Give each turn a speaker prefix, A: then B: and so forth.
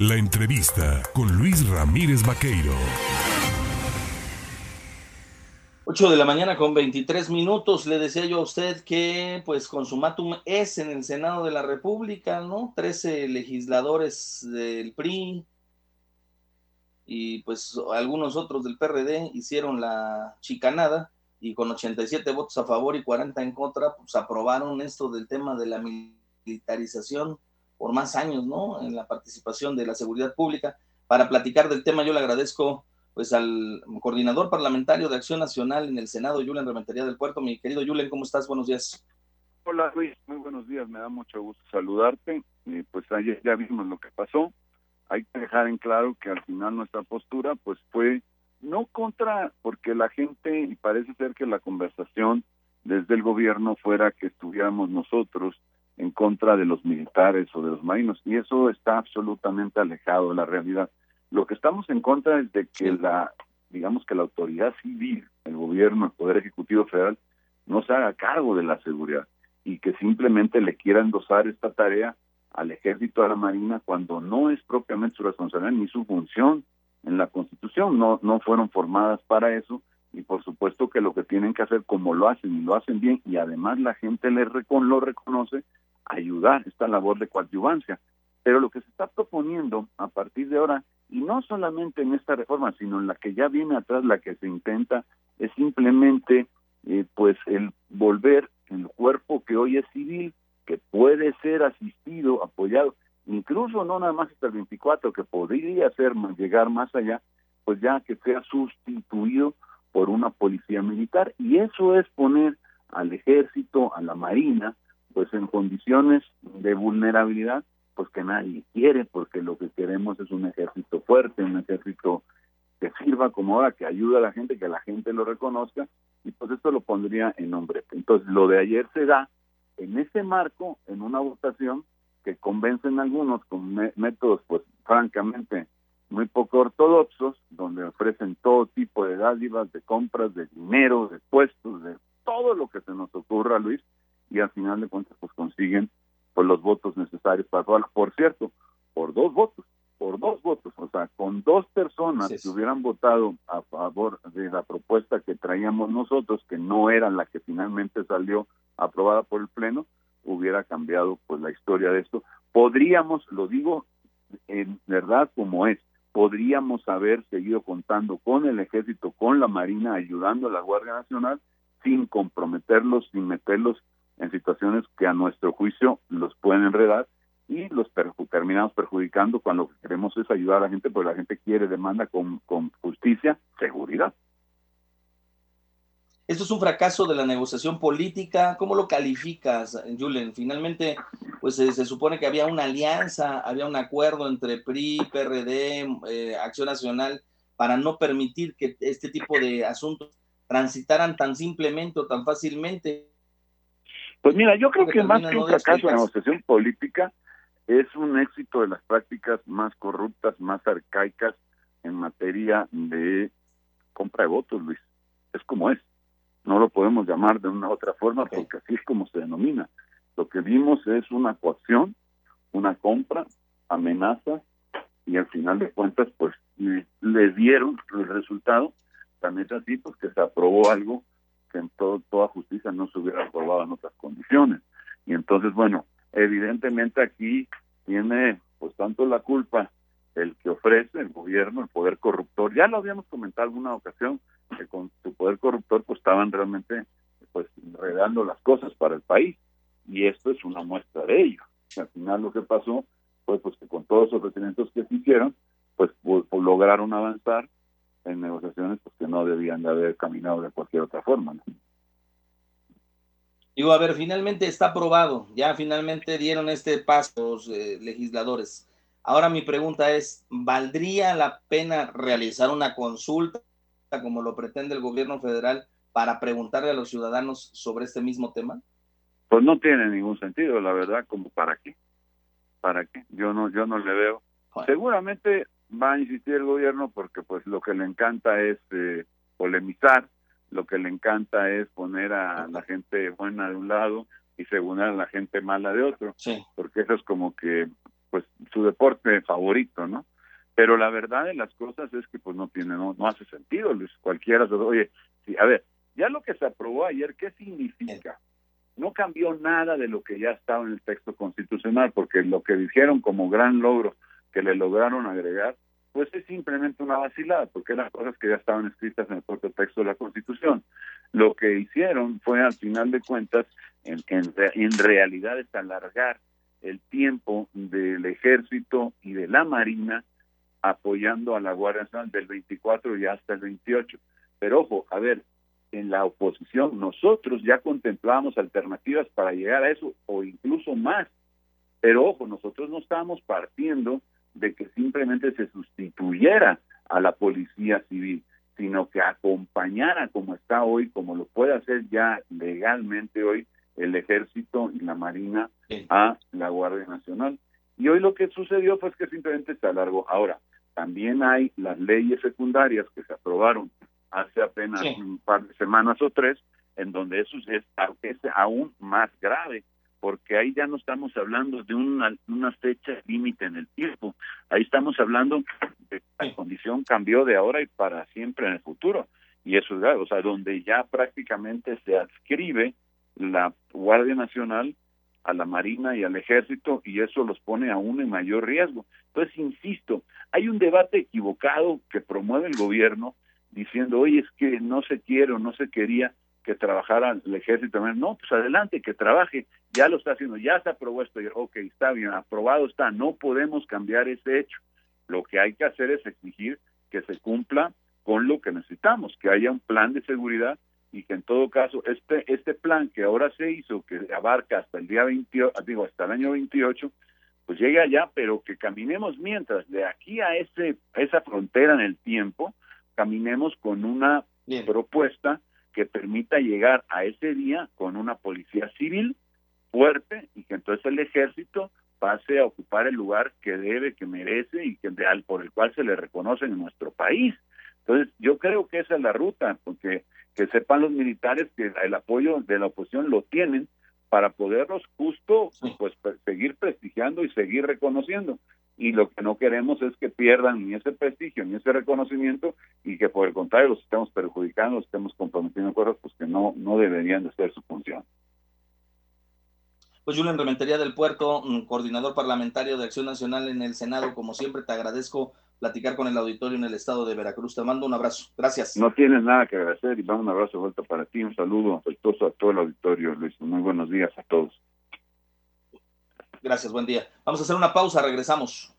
A: La entrevista con Luis Ramírez Vaqueiro.
B: 8 de la mañana con 23 minutos. Le decía yo a usted que, pues, consumatum es en el Senado de la República, ¿no? 13 legisladores del PRI y, pues, algunos otros del PRD hicieron la chicanada y con 87 votos a favor y 40 en contra, pues, aprobaron esto del tema de la militarización por más años, ¿no? En la participación de la seguridad pública. Para platicar del tema, yo le agradezco pues al coordinador parlamentario de Acción Nacional en el Senado, Julen Rementería del Puerto. Mi querido Julen, ¿cómo estás? Buenos días.
C: Hola Luis, muy buenos días, me da mucho gusto saludarte. Pues ayer ya vimos lo que pasó. Hay que dejar en claro que al final nuestra postura pues fue no contra, porque la gente, y parece ser que la conversación desde el gobierno fuera que estuviéramos nosotros en contra de los militares o de los marinos, y eso está absolutamente alejado de la realidad. Lo que estamos en contra es de que la, digamos que la autoridad civil, el gobierno, el Poder Ejecutivo Federal, no se haga cargo de la seguridad y que simplemente le quiera endosar esta tarea al ejército, a la marina, cuando no es propiamente su responsabilidad ni su función en la Constitución, no, no fueron formadas para eso y por supuesto que lo que tienen que hacer como lo hacen y lo hacen bien y además la gente le lo reconoce, ayudar esta labor de coadyuvancia. Pero lo que se está proponiendo a partir de ahora, y no solamente en esta reforma, sino en la que ya viene atrás, la que se intenta, es simplemente eh, pues el volver el cuerpo que hoy es civil, que puede ser asistido, apoyado, incluso no nada más hasta el 24, que podría ser llegar más allá, pues ya que sea sustituido por una policía militar. Y eso es poner al ejército, a la marina, pues en condiciones de vulnerabilidad, pues que nadie quiere, porque lo que queremos es un ejército fuerte, un ejército que sirva como ahora, que ayude a la gente, que la gente lo reconozca, y pues esto lo pondría en nombre. Entonces, lo de ayer se da en ese marco, en una votación que convencen a algunos con métodos, pues francamente, muy poco ortodoxos, donde ofrecen todo tipo de dádivas, de compras, de dinero, de puestos, de todo lo que se nos ocurra, Luis, y al final de cuentas pues consiguen pues los votos necesarios para todas. Por cierto, por dos votos, por dos votos, o sea, con dos personas que hubieran votado a favor de la propuesta que traíamos nosotros, que no era la que finalmente salió aprobada por el Pleno, hubiera cambiado pues la historia de esto. Podríamos, lo digo en verdad como es, podríamos haber seguido contando con el ejército, con la marina, ayudando a la Guardia Nacional, sin comprometerlos, sin meterlos en situaciones que a nuestro juicio los pueden enredar y los terminamos perjudicando cuando queremos es ayudar a la gente, porque la gente quiere, demanda con, con justicia, seguridad.
B: Esto es un fracaso de la negociación política. ¿Cómo lo calificas, Julen? Finalmente, pues se, supone que había una alianza, había un acuerdo entre PRI, PRD, eh, Acción Nacional, para no permitir que este tipo de asuntos transitaran tan simplemente o tan fácilmente.
C: Pues mira, yo creo que, más que un fracaso de la negociación política es un éxito de las prácticas más corruptas, más arcaicas en materia de compra de votos, Luis. Es como es. No lo podemos llamar de una otra forma porque así es como se denomina. Lo que vimos es una coacción, una compra, amenaza y al final de cuentas pues le dieron el resultado. También es así pues que se aprobó algo que en todo, toda justicia no se hubiera aprobado en otras condiciones. Y entonces, bueno, evidentemente aquí tiene pues tanto la culpa el que ofrece el gobierno, el poder corruptor. Ya lo habíamos comentado en alguna ocasión, que con su poder corruptor pues estaban realmente pues enredando las cosas para el país. Y esto es una muestra de ello. al final lo que pasó fue pues que con todos los ofrecimientos que se hicieron, pues, pues lograron avanzar en negociaciones pues, que no debían de haber caminado de cualquier otra forma.
B: Digo, a ver, finalmente está aprobado, ya finalmente dieron este paso los eh, legisladores. Ahora mi pregunta es, ¿valdría la pena realizar una consulta como lo pretende el gobierno federal para preguntarle a los ciudadanos sobre este mismo tema?
C: Pues no tiene ningún sentido, la verdad, como para qué. ¿Para qué? Yo no yo no le veo. Seguramente va a insistir el gobierno porque pues lo que le encanta es eh, polemizar, lo que le encanta es poner a la gente buena de un lado y según a la gente mala de otro, porque eso es como que pues su deporte favorito, ¿no? Pero la verdad de las cosas es que pues no tiene, no, no hace sentido, Luis. Cualquiera se oye, sí, a ver, ya lo que se aprobó ayer, ¿qué significa? No cambió nada de lo que ya estaba en el texto constitucional, porque lo que dijeron como gran logro que le lograron agregar, pues es simplemente una vacilada, porque eran cosas que ya estaban escritas en el propio texto de la Constitución. Lo que hicieron fue, al final de cuentas, en, en, en realidad es alargar el tiempo del ejército y de la marina apoyando a la Guardia Nacional del 24 y hasta el 28. Pero ojo, a ver, en la oposición nosotros ya contemplábamos alternativas para llegar a eso o incluso más. Pero ojo, nosotros no estábamos partiendo de que simplemente se sustituyera a la policía civil, sino que acompañara como está hoy, como lo puede hacer ya legalmente hoy el ejército y la marina a la Guardia Nacional. Y hoy lo que sucedió fue que simplemente se alargó. Ahora, también hay las leyes secundarias que se aprobaron hace apenas un par de semanas o tres, en donde eso es, es aún más grave, porque ahí ya no estamos hablando de una, una fecha límite en el tiempo, ahí estamos hablando de que la condición cambió de ahora y para siempre en el futuro, y eso es grave, o sea, donde ya prácticamente se adscribe la Guardia Nacional a la Marina y al Ejército y eso los pone aún en mayor riesgo. Entonces, insisto, hay un debate equivocado que promueve el gobierno diciendo, oye, es que no se quiere o no se quería que trabajara el ejército. No, pues adelante, que trabaje, ya lo está haciendo, ya se aprobó esto, ok, está bien, aprobado está, no podemos cambiar ese hecho. Lo que hay que hacer es exigir que se cumpla con lo que necesitamos, que haya un plan de seguridad y que en todo caso este este plan que ahora se hizo que abarca hasta el día 28, digo hasta el año 28 pues llegue allá pero que caminemos mientras de aquí a ese esa frontera en el tiempo caminemos con una propuesta que permita llegar a ese día con una policía civil fuerte y que entonces el ejército pase a ocupar el lugar que debe, que merece y que por el cual se le reconoce en nuestro país. Entonces, yo creo que esa es la ruta, porque que sepan los militares que el apoyo de la oposición lo tienen para poderlos justo pues seguir prestigiando y seguir reconociendo y lo que no queremos es que pierdan ni ese prestigio ni ese reconocimiento y que por el contrario los estemos perjudicando, los estemos comprometiendo en cosas pues que no no deberían de ser su función.
B: Pues Julián Rementería del Puerto, mm, coordinador parlamentario de Acción Nacional en el Senado, como siempre te agradezco platicar con el auditorio en el estado de Veracruz. Te mando un abrazo. Gracias.
C: No tienes nada que agradecer y vamos un abrazo de vuelta para ti. Un saludo afectuoso a todo el auditorio, Luis. Muy buenos días a todos.
B: Gracias, buen día. Vamos a hacer una pausa, regresamos.